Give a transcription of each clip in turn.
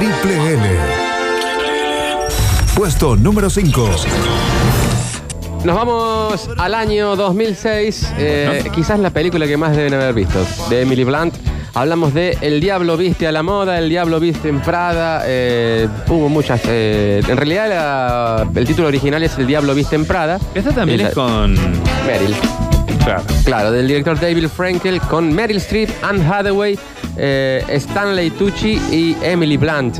Triple L. Puesto número 5. Nos vamos al año 2006, eh, quizás la película que más deben haber visto, de Emily Blunt. Hablamos de El Diablo Viste a la Moda, El Diablo Viste en Prada. eh, hubo muchas. eh, en realidad, la- el título original es El Diablo Viste en Prada. Esta también es con. Meryl. Claro. Claro, del director David Frankel con Meryl Streep, Anne Hathaway, eh, Stanley Tucci y Emily Blunt.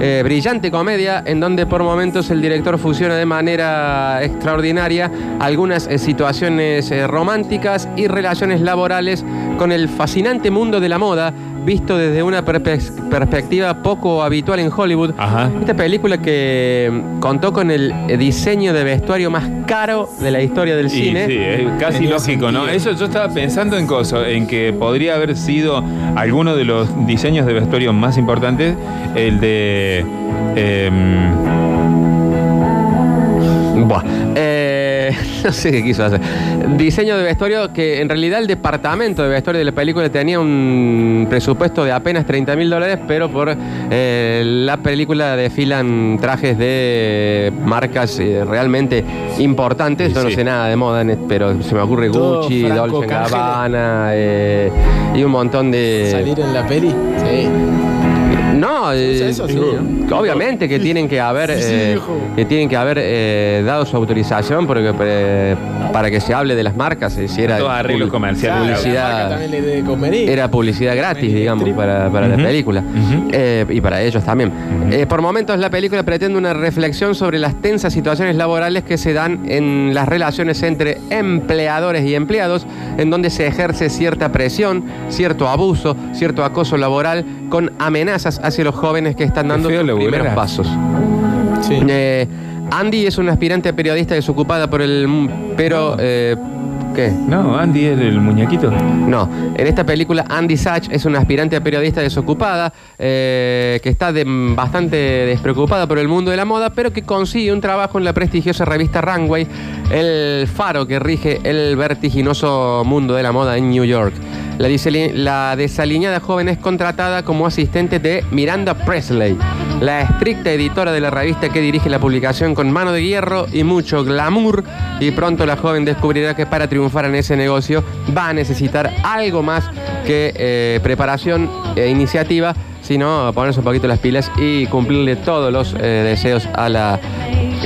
Eh, brillante comedia en donde por momentos el director fusiona de manera extraordinaria algunas eh, situaciones románticas y relaciones laborales con el fascinante mundo de la moda visto desde una perspectiva poco habitual en Hollywood. Ajá. Esta película que mm, contó con el diseño de vestuario más caro de la historia del Y cine. sí, es casi lógico, ¿no? Eso yo estaba pensando en cosas, en que podría haber sido alguno de los diseños de vestuario más importantes, el de. em, Buah. Eh, no sé qué quiso hacer. Diseño de vestuario que en realidad el departamento de vestuario de la película tenía un presupuesto de apenas 30 mil dólares, pero por eh, la película desfilan trajes de marcas eh, realmente importantes. Sí, Yo no sí. sé nada de moda, pero se me ocurre Todo Gucci, Franco Dolce. Gabbana eh, y un montón de... Salir en la peli. Sí. No, eh, eso sí, que obviamente que tienen que haber Sí, sí, eh, que tienen que haber eh, dado su autorización porque eh, para que se hable de las marcas arreglos publi- comerciales. Claro, publicidad. era publicidad gratis, digamos, para, la película. Eh, y para ellos también. Eh, por momentos la película pretende una reflexión sobre las tensas situaciones laborales que se dan en las relaciones entre empleadores y empleados, en donde se ejerce cierta presión, cierto abuso, cierto acoso laboral, con amenazas hacia los jóvenes que están dando sus primeros pasos. Sí. Eh, Andy es una aspirante periodista desocupada por el... Pero... eh, ¿Qué? No, Andy es el muñequito. No, en esta película Andy Sachs es una aspirante a periodista desocupada eh, que está de- bastante despreocupada por el mundo de la moda, pero que consigue un trabajo en la prestigiosa revista Runway, el faro que rige el vertiginoso mundo de la moda en New York. La, desaliñada joven es contratada como asistente de Miranda Presley, la estricta editora de la revista que dirige la publicación con mano de hierro y mucho glamour. Y pronto la joven descubrirá que para triunfar en ese negocio va a necesitar algo más que eh, preparación e iniciativa, sino ponerse un poquito las pilas y cumplirle todos los eh, deseos a la.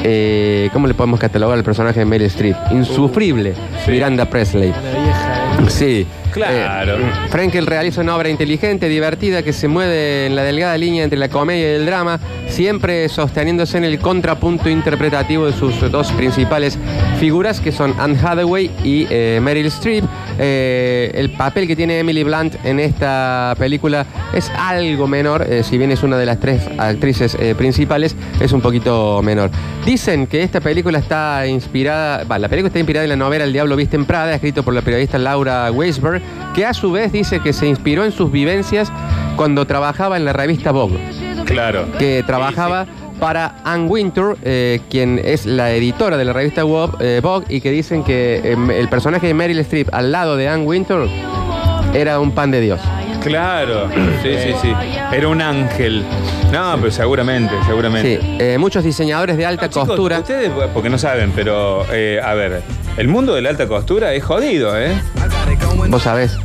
eh, ¿Cómo le podemos catalogar al personaje de Meryl Streep? Insufrible, Sí. Miranda Presley. Vieja. eh. Sí. Claro. Eh, Frankel realiza una obra inteligente, divertida, que se mueve en la delgada línea entre la comedia y el drama, siempre sosteniéndose en el contrapunto interpretativo de sus dos principales figuras, que son Anne Hathaway y eh, Meryl Streep. Eh, el papel que tiene Emily Blunt en esta película es algo menor, si bien es una de las tres actrices principales, es un poquito menor. Dicen que esta película está inspirada, la película está inspirada en la novela El Diablo Viste en Prada, escrito por la periodista Laura Weisberg, que a su vez dice que se inspiró en sus vivencias cuando trabajaba en la revista Vogue, Claro. que trabajaba para Anne Wintour, eh, quien es la editora de la revista Vogue, eh, Vogue, y que dicen que eh, el personaje de Meryl Streep al lado de Anne Wintour era un pan de Dios. Claro. Sí, sí, sí. Era un ángel. No, pero seguramente, seguramente. Sí, eh, muchos diseñadores de alta No, chicos, costura. Ustedes, porque no saben, pero eh, a ver, el mundo de la alta costura es jodido, ¿eh? Vos sabés.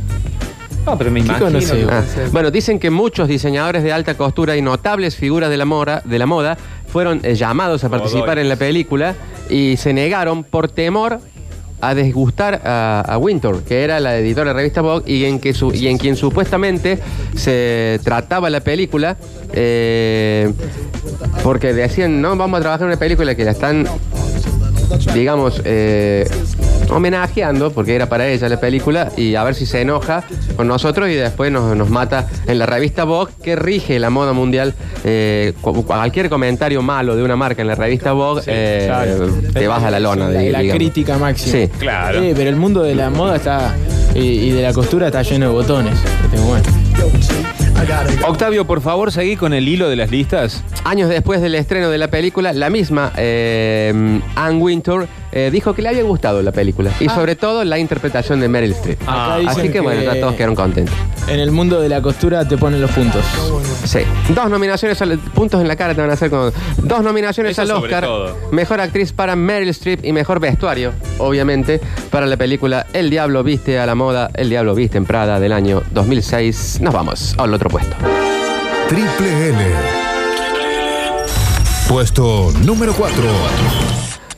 No, pero me imagino. no sé. que- Ah, Bueno, dicen que muchos diseñadores de alta costura y notables figuras de la, mora- de la moda fueron eh, llamados a participar Godoy. en la película y se negaron por temor a desgustar a, a Wintour, que era la editora de la revista Vogue y en, que su- y en quien supuestamente se trataba la película, eh, porque decían, no, vamos a trabajar en una película que la están digamos, eh, homenajeando, porque era para ella la película, y a ver si se enoja con nosotros y después nos, nos mata en la revista Vogue, que rige la moda mundial. Eh, cu- cualquier comentario malo de una marca en la revista Vogue, eh, Claro. te vas a la lona. La, la crítica máxima. Sí. Claro. Eh, pero el mundo de la moda está y, y de la costura está lleno de botones. Este, bueno. Octavio, por favor, seguí con el hilo de las listas. Años después del estreno de la película, la misma eh, Anne Wintour eh, dijo que le había gustado la película y Ah. sobre todo la interpretación de Meryl Streep. Así que, bueno, ya todos quedaron contentos. En el mundo de la costura te ponen los puntos. Sí. Dos nominaciones, al- puntos en la cara te van a hacer como. Dos nominaciones Eso al sobre Oscar. todo. Mejor actriz para Meryl Streep y mejor vestuario, obviamente, para la película El Diablo Viste a la Moda, El Diablo Viste en Prada del año 2006. Nos vamos al otro puesto. Triple L. Puesto número 4.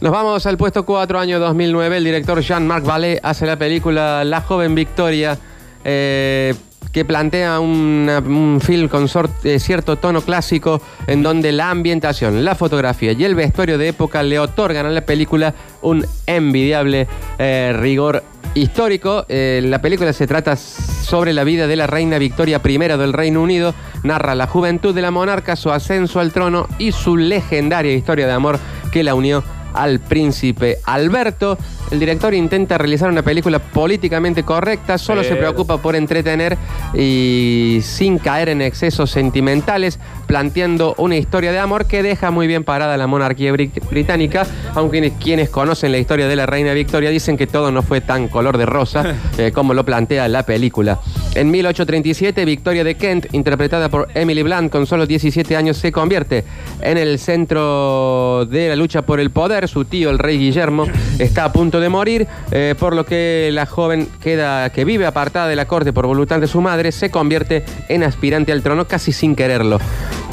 Nos vamos al puesto 4, año 2009. El director Jean-Marc Vallée hace la película La joven Victoria, eh, que plantea un film con eh, cierto tono clásico, en donde la ambientación, la fotografía y el vestuario de época le otorgan a la película un envidiable eh, rigor histórico. Eh, la película se trata sobre la vida de la reina Victoria I del Reino Unido, narra la juventud de la monarca, su ascenso al trono y su legendaria historia de amor que la unió al príncipe Alberto. El director intenta realizar una película políticamente correcta, solo se preocupa por entretener y sin caer en excesos sentimentales, planteando una historia de amor que deja muy bien parada la monarquía bri- británica, aunque quienes conocen la historia de la reina Victoria dicen que todo no fue tan color de rosa eh, como lo plantea la película. En 1837, Victoria de Kent, interpretada por Emily Blunt con solo 17 años, se convierte en el centro de la lucha por el poder. Su tío, el rey Guillermo, está a punto de morir, eh, por lo que la joven queda, que vive apartada de la corte por voluntad de su madre, se convierte en aspirante al trono casi sin quererlo.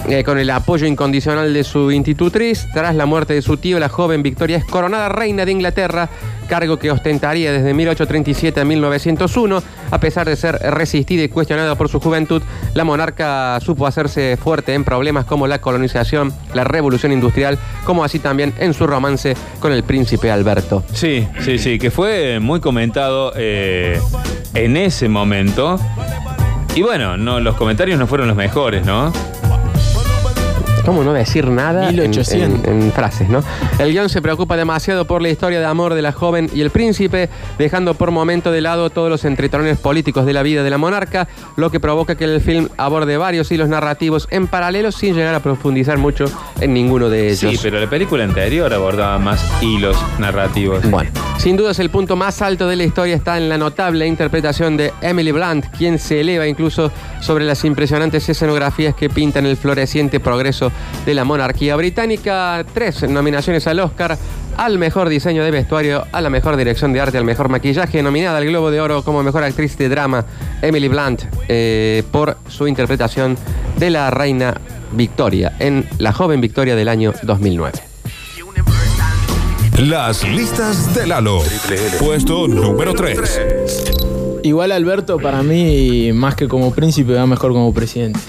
Eh, con el apoyo incondicional de su institutriz, tras la muerte de su tío, la joven Victoria es coronada reina de Inglaterra, cargo que ostentaría desde 1837 a 1901. A pesar de ser resistida y cuestionada por su juventud, la monarca supo hacerse fuerte en problemas como la colonización, la revolución industrial, como así también en su romance con el príncipe Alberto. Sí, sí, sí, que fue muy comentado eh, en ese momento. Y bueno, no, los comentarios no fueron los mejores, ¿no? ¿Cómo no decir nada en, 1800. en- en frases, no? El guion se preocupa demasiado por la historia de amor de la joven y el príncipe, dejando por momento de lado todos los entretrones políticos de la vida de la monarca, lo que provoca que el film aborde varios hilos narrativos en paralelo sin llegar a profundizar mucho en ninguno de ellos. Sí, pero la película anterior abordaba más hilos narrativos. Bueno, sin duda es el punto más alto de la historia está en la notable interpretación de Emily Blunt, quien se eleva incluso sobre las impresionantes escenografías que pintan el floreciente progreso de la monarquía británica. Tres nominaciones al Oscar, al mejor diseño de vestuario, a la mejor dirección de arte, al mejor maquillaje, nominada al Globo de Oro como mejor actriz de drama, Emily Blunt, eh, por su interpretación de la reina Victoria en La joven Victoria del año 2009. Las listas de Lalo. Puesto número 3. Igual Alberto, para mí, más que como príncipe, va mejor como presidente.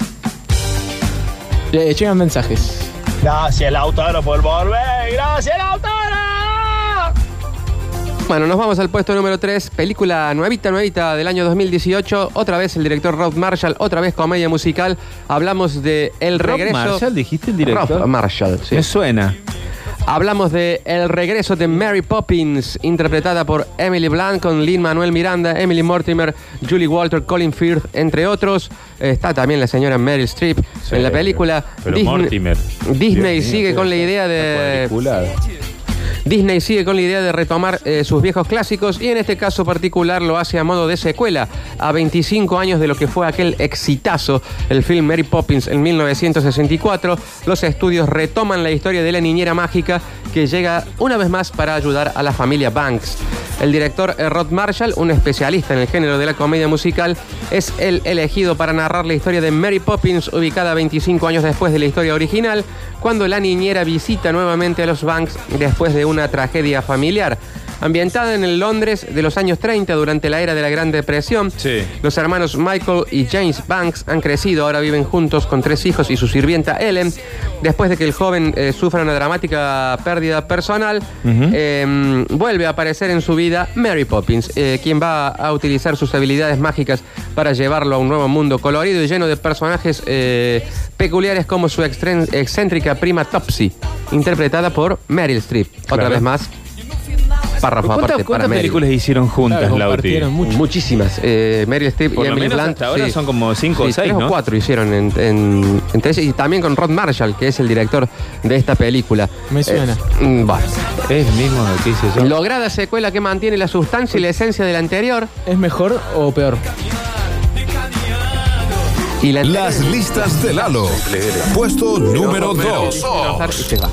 Le llegan mensajes. Gracias, Lautaro, por volver. Gracias, Lautaro. Bueno, nos vamos al puesto número 3, película nuevita, nuevita del año 2018. Otra vez el director Rob Marshall, otra vez comedia musical. Hablamos de El Rob regreso. Marshall, dijiste el director. Rob Marshall, sí. Me suena. Hablamos de El regreso de Mary Poppins, interpretada por Emily Blunt con Lin Manuel Miranda, Emily Mortimer, Julie Walter, Colin Firth, entre otros. Está también la señora Meryl Streep Sí, en la película. pero Mortimer. Disney Dios mío, sigue con la idea de. Disney sigue con la idea de retomar eh, sus viejos clásicos y en este caso particular lo hace a modo de secuela, a 25 años de lo que fue aquel exitazo, el film Mary Poppins en 1964. Los estudios retoman la historia de la niñera mágica que llega una vez más para ayudar a la familia Banks. El director eh, Rod Marshall, un especialista en el género de la comedia musical, es el elegido para narrar la historia de Mary Poppins, ubicada 25 años después de la historia original, cuando la niñera visita nuevamente a los Banks después de una tragedia familiar. Ambientada en el Londres de los años 30 durante la era de la Gran Depresión, Sí. los hermanos Michael y James Banks han crecido, ahora viven juntos con tres hijos y su sirvienta Ellen. Después de que el joven eh, sufra una dramática pérdida personal, eh, vuelve a aparecer en su vida Mary Poppins, eh, quien va a utilizar sus habilidades mágicas para llevarlo a un nuevo mundo colorido y lleno de personajes eh, peculiares como su excéntrica prima Topsy, interpretada por Meryl Streep. Otra Claro. vez más, párrafo ¿Cuántas, aparte para cuántas Meryl. películas hicieron juntas, Claro, Lauti? compartieron mucho. Muchísimas. Eh, Meryl Streep Por y lo Emily menos Blunt. hasta ahora son como cinco o Sí, seis, tres ¿no? o cuatro hicieron en, en- entre y también con Rod Marshall, que es el director de esta película. Me suena. Eh, mm, bueno. Es el mismo que hice yo. Lograda secuela que mantiene la sustancia y la esencia del anterior. ¿Es mejor o peor? Y la Las listas de Lalo. Puesto número 2. enojar y se va.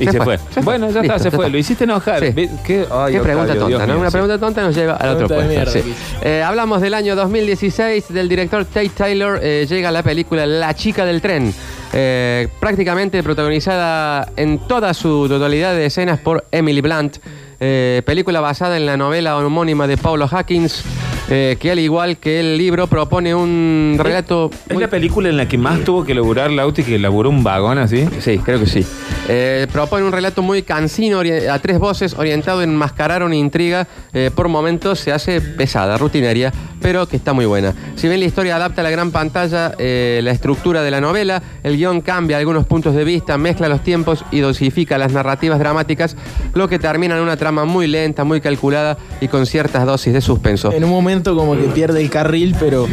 Y se, fue. Bueno, ya Listo, está, se fue. Lo hiciste enojar. ¿Qué, ay, Qué Octavio, pregunta Dios tonta, ¿no? mío, Una pregunta tonta nos lleva al otro puesto. mierda, sí. Eh, hablamos del año 2016 del director Tate Taylor. eh, llega la película La chica del tren. eh, prácticamente protagonizada en toda su totalidad de escenas por Emily Blunt. película basada en la novela homónima de Paulo Hawkins, eh, que al igual que el libro propone un relato... ¿Es muy- la película en la que más tuvo que laburar Lauti, que laburó un vagón así? Sí, creo que sí. Eh, propone un relato muy cansino, a tres voces, orientado en enmascarar una intriga. eh, por momentos se hace pesada, rutinaria, pero que está muy buena. Si bien la historia adapta a la gran pantalla eh, la estructura de la novela, el guion cambia algunos puntos de vista, mezcla los tiempos y dosifica las narrativas dramáticas, lo que termina en una trama muy lenta, muy calculada y con ciertas dosis de suspenso. En un momento como que pierde el carril, pero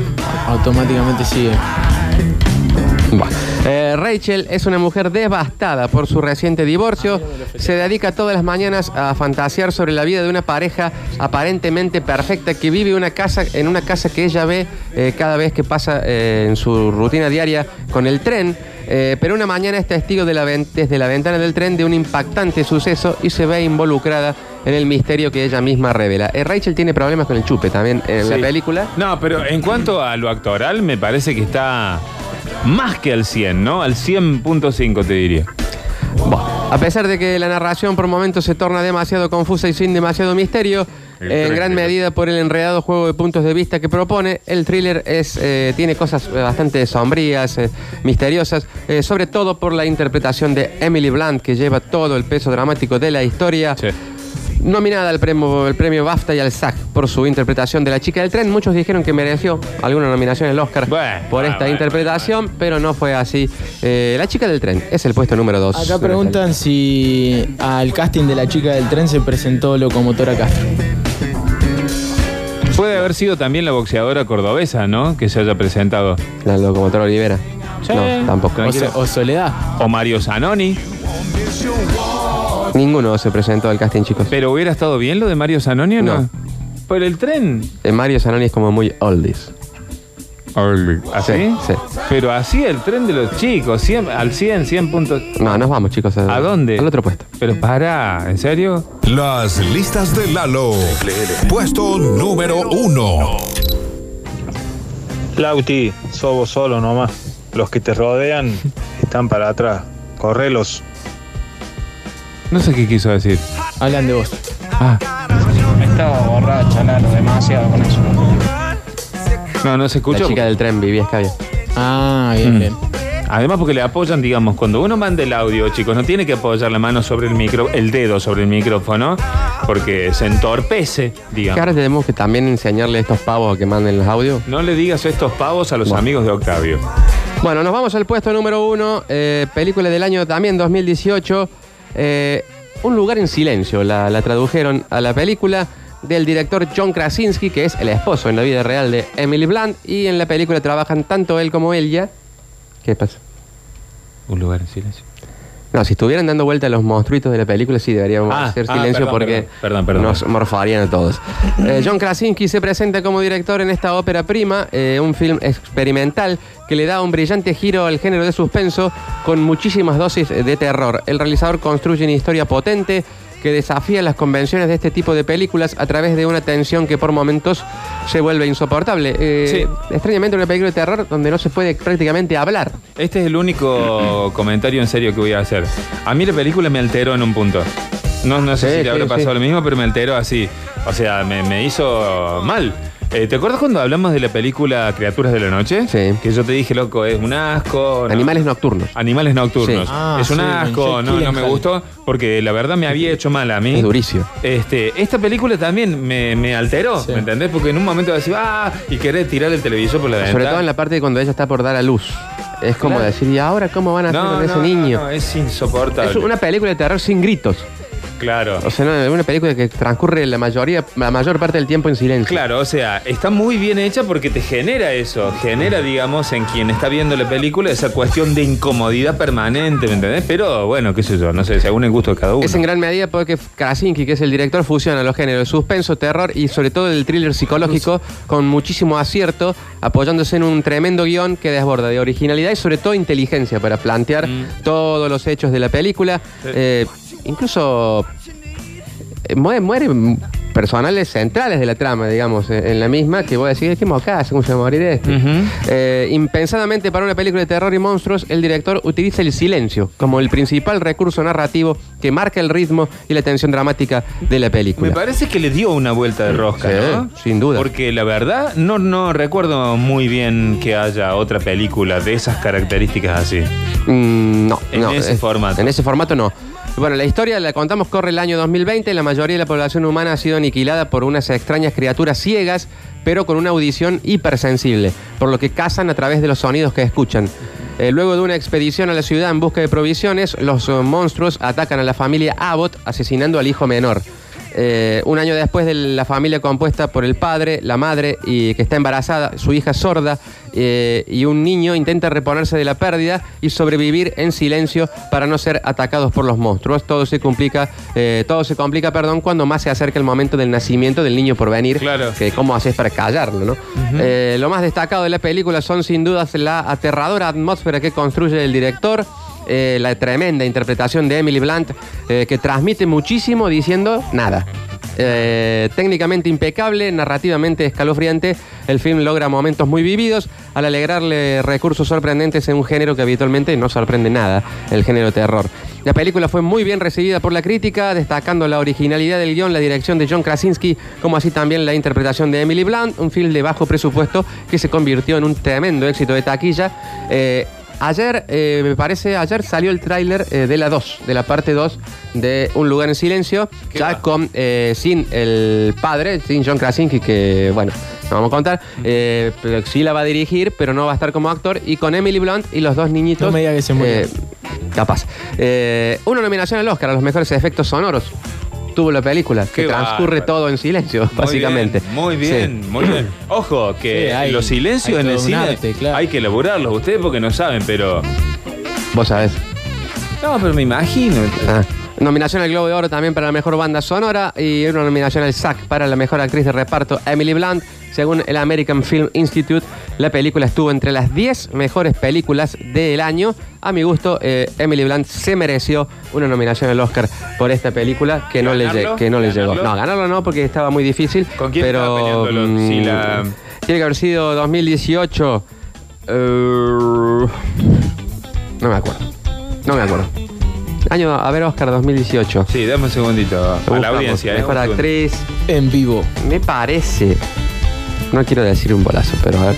automáticamente sigue. Bueno, eh, Rachel es una mujer devastada por su reciente divorcio. Se dedica todas las mañanas a fantasear sobre la vida de una pareja aparentemente perfecta que vive una casa, en una casa que ella ve eh, cada vez que pasa eh, en su rutina diaria con el tren. Pero una mañana es testigo de la ven- desde la ventana del tren de un impactante suceso y se ve involucrada en el misterio que ella misma revela. Eh, Rachel tiene problemas con el chupe también en la película. No, pero en cuanto a lo actoral, me parece que está más que al 100, ¿no? Al 100.5 te diría. Bueno, a pesar de que la narración por momentos se torna demasiado confusa y sin demasiado misterio, El en gran medida por el enredado juego de puntos de vista que propone, el thriller es, eh, tiene cosas eh, bastante sombrías, eh, misteriosas, eh, sobre todo por la interpretación de Emily Blunt, que lleva todo el peso dramático de la historia. Sí. Nominada al premio, el premio BAFTA y al SAG por su interpretación de La chica del tren, muchos dijeron que mereció alguna nominación al Oscar Bueno, por ah, esta bueno, interpretación, pero no fue así. Eh, la chica del tren es el puesto número 2. Acá preguntan si al casting de la chica del tren se presentó Locomotora Castro. Puede haber sido también la boxeadora cordobesa, ¿no? Que se haya presentado. La locomotora Olivera. Sí. No, tampoco. O. So- o Soledad. O Mario Zanoni. Ninguno se presentó al casting, chicos. Pero hubiera estado bien lo de Mario Zanoni o no? No. Por el tren. Eh, Mario Zanoni es como muy oldies. ¿Así? Sí, sí. Pero así el tren de los chicos, 100 al 100, 100 puntos. No, nos vamos, chicos. ¿A dónde? Al otro puesto. Pero para, ¿en serio? Las listas de Lalo. Puesto número 1. Lauti, sos vos solo nomás. Los que te rodean están para atrás. Correlos. No sé qué quiso decir. Hablan de vos. Ah, Estaba borracha, Lalo, demasiado con eso. no, no se La escuchó. chica del tren vivía Escabia. Ah, bien, Mm. bien. Además porque le apoyan, digamos, cuando uno manda el audio, chicos, no tiene que apoyar la mano sobre el micro, el dedo sobre el micrófono, porque se entorpece, Que digamos. ahora tenemos que también enseñarle a estos pavos a que manden los audios. No le digas estos pavos a los Bueno. amigos de Octavio. Bueno, nos vamos al puesto número uno. eh, película del año también 2018. Eh, un lugar en silencio. La, la tradujeron a la película del director John Krasinski, que es el esposo en la vida real de Emily Blunt. Y en la película trabajan tanto él como ella. ¿Qué pasa? Un lugar en silencio. No, si estuvieran dando vuelta los monstruitos de la película, sí deberíamos Ah, hacer ah, silencio perdón, porque perdón, perdón, perdón. nos morfarían a todos. Eh, John Krasinski se presenta como director en esta ópera prima, eh, un film experimental que le da un brillante giro al género de suspenso con muchísimas dosis de terror. El realizador construye una historia potente que desafía las convenciones de este tipo de películas a través de una tensión que por momentos se vuelve insoportable. Eh, Extrañamente una película de terror donde no se puede prácticamente hablar. Este es el único comentario en serio que voy a hacer. A mí la película me alteró en un punto. No, no sé Sí, si le habrá sí, pasado sí. lo mismo, pero me alteró así. O sea, me, me hizo mal. Eh, ¿Te acuerdas cuando hablamos de la película Criaturas de la Noche? Sí. Que yo te dije, loco, es un asco. no. Animales nocturnos. Animales nocturnos. Sí. Ah, es un sí, asco, Jake no, no me Gyllenhaal. gustó, porque la verdad me había hecho mal a mí. Es durísimo. Este, esta película también me, me alteró, Sí. ¿me entendés? Porque en un momento decís, ah, y querés tirar el televisor por la ventana. Sobre todo en la parte de cuando ella está por dar a luz. Es como Claro. decir, ¿y ahora cómo van a hacer no, con ese niño? no, no, es insoportable. es una película de terror sin gritos. Claro. O sea, no, es una película que transcurre la mayoría, la mayor parte del tiempo en silencio. Claro, o sea, está muy bien hecha porque te genera eso, genera, digamos, en quien está viendo la película esa cuestión de incomodidad permanente, ¿me entendés? Pero bueno, qué sé yo, no sé, según el gusto de cada uno. Es en gran medida porque Krasinski, que es el director, fusiona los géneros de suspenso, terror y sobre todo el thriller psicológico con muchísimo acierto, apoyándose en un tremendo guion que desborda de originalidad y sobre todo inteligencia para plantear Mm. todos los hechos de la película. Sí. Eh, incluso eh, muere- mueren personales centrales de la trama, digamos, eh, en la misma, que voy a decir, ¿qué mocas? ¿Cómo se va a morir este? Eh, impensadamente para una película de terror y monstruos, el director utiliza el silencio como el principal recurso narrativo que marca el ritmo y la tensión dramática de la película. Me parece que le dio una vuelta de rosca, Sí, ¿no? sin duda. Porque la verdad, no, no recuerdo muy bien que haya otra película de esas características así. Mm, no, En no, ese formato. En ese formato no. Bueno, la historia la contamos corre el año 2020. La mayoría de la población humana ha sido aniquilada por unas extrañas criaturas ciegas, pero con una audición hipersensible, por lo que cazan a través de los sonidos que escuchan. Eh, luego de una expedición a la ciudad en busca de provisiones, los monstruos atacan a la familia Abbott, asesinando al hijo menor. Eh, un año después de la familia compuesta por el padre, la madre y que está embarazada, su hija sorda eh, y un niño intenta reponerse de la pérdida y sobrevivir en silencio para no ser atacados por los monstruos. Todo se complica, eh, todo se complica, perdón, cuando más se acerca el momento del nacimiento del niño por venir. Claro. Que cómo haces para callarlo, ¿no? Lo más destacado de la película son sin dudas la aterradora atmósfera que construye el director. Eh, la tremenda interpretación de Emily Blunt, eh, que transmite muchísimo diciendo nada. Eh, técnicamente impecable, narrativamente escalofriante, el film logra momentos muy vividos al alegrarle recursos sorprendentes en un género que habitualmente no sorprende nada, el género terror. La película fue muy bien recibida por la crítica, destacando la originalidad del guion, la dirección de John Krasinski, como así también la interpretación de Emily Blunt, un film de bajo presupuesto que se convirtió en un tremendo éxito de taquilla. Ayer, eh, me parece, ayer salió el tráiler eh, de la 2, de la parte 2 de Un lugar en silencio, ¿Qué ya va? con, eh, sin el padre, sin John Krasinski, que, bueno, no vamos a contar, pero sí la va a dirigir, pero no va a estar como actor, y con Emily Blunt y los dos niñitos. No me diga que se capaz. Una nominación al Oscar a los mejores efectos sonoros. Tuvo la película, Qué que transcurre bárbaro. todo en silencio, Muy básicamente. bien, Muy bien, Sí. muy bien. Ojo, que Sí, hay- los silencios en el cine arte, claro. hay que elaborarlos. Ustedes porque no saben, pero. Vos sabés. No, pero me imagino. Ah. Nominación al Globo de Oro también para la mejor banda sonora y una nominación al SAC para la mejor actriz de reparto, Emily Blunt. Según el American Film Institute, la película estuvo entre las 10 mejores películas del año. A mi gusto, eh, Emily Blunt se mereció una nominación al Oscar por esta película que no, le, que no le llegó. No, ganarlo no, porque estaba muy difícil. ¿Con quién pero, estaba mm, Si la- Tiene que haber sido 2018. eh, no me acuerdo. No me acuerdo. Año, a ver, Oscar 2018. Sí, dame un segundito a la audiencia. Mejor actriz. En vivo. Me parece. No quiero decir un bolazo, pero a ver.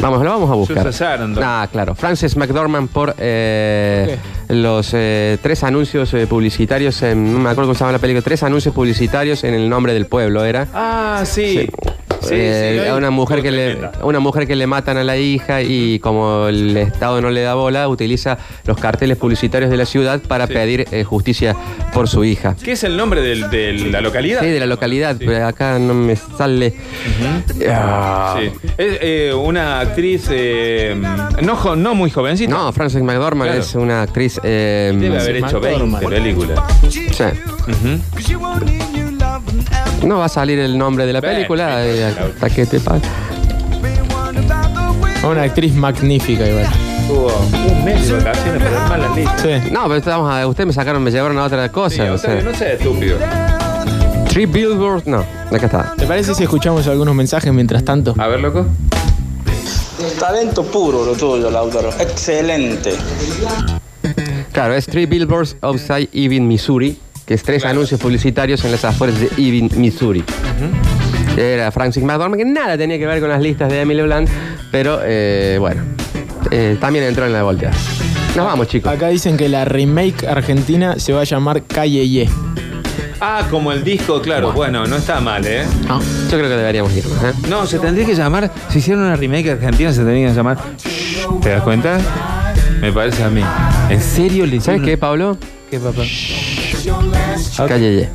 Vamos, lo vamos a buscar. Sarandon. Ah, claro. Frances McDormand por eh, los eh, tres anuncios eh, publicitarios. En, no me acuerdo cómo se llama la película. Tres anuncios publicitarios en el nombre del pueblo, ¿era? Ah, sí. Sí, Eh, sí, a una mujer que le a una mujer que le matan a la hija y como el Estado no le da bola utiliza los carteles publicitarios de la ciudad para Sí. pedir eh, justicia por su hija ¿Qué es el nombre del- de la localidad? sí de la localidad Sí. pero acá no me sale Ah. Sí. Es eh, una actriz eh, no, no muy jovencita. no Frances McDormand Claro. es una actriz eh, Debe haber hecho 20 McDormand. películas. sí. Ujú. No va a salir el nombre de la película sí, eh, hasta que te. Una actriz magnífica igual. Tuvo un mes de vacaciones para armar las listas. Sí. no pero estamos a, ustedes me sacaron me llevaron a otra Sí, cosa o Octavio, sea. no seas estúpido. Three Billboards no acá está ¿Te parece si escuchamos algunos mensajes mientras tanto? A ver, loco. Talento puro lo tuyo, Lautaro. Excelente. Claro, es Three Billboards Outside Ebbing, Missouri, que es tres Claro. anuncios publicitarios en las afueras de Ebbing, Missouri. Era Francis McDormand, que nada tenía que ver con las listas de Emily Blunt, pero eh, bueno, eh, también entró en la volteada. Nos vamos, chicos. Acá dicen que la remake argentina se va a llamar Calle Ye. Ah, como el disco, claro. Bueno, no está mal, ¿eh? Yo creo que deberíamos irnos. ¿eh? No, se tendría que llamar. Si hicieran una remake argentina, se tendría que llamar. ¿Te das cuenta? Me parece a mí. ¿En serio le ¿Sabes hicieron- qué, Pablo? ¿Qué, papá? Calle.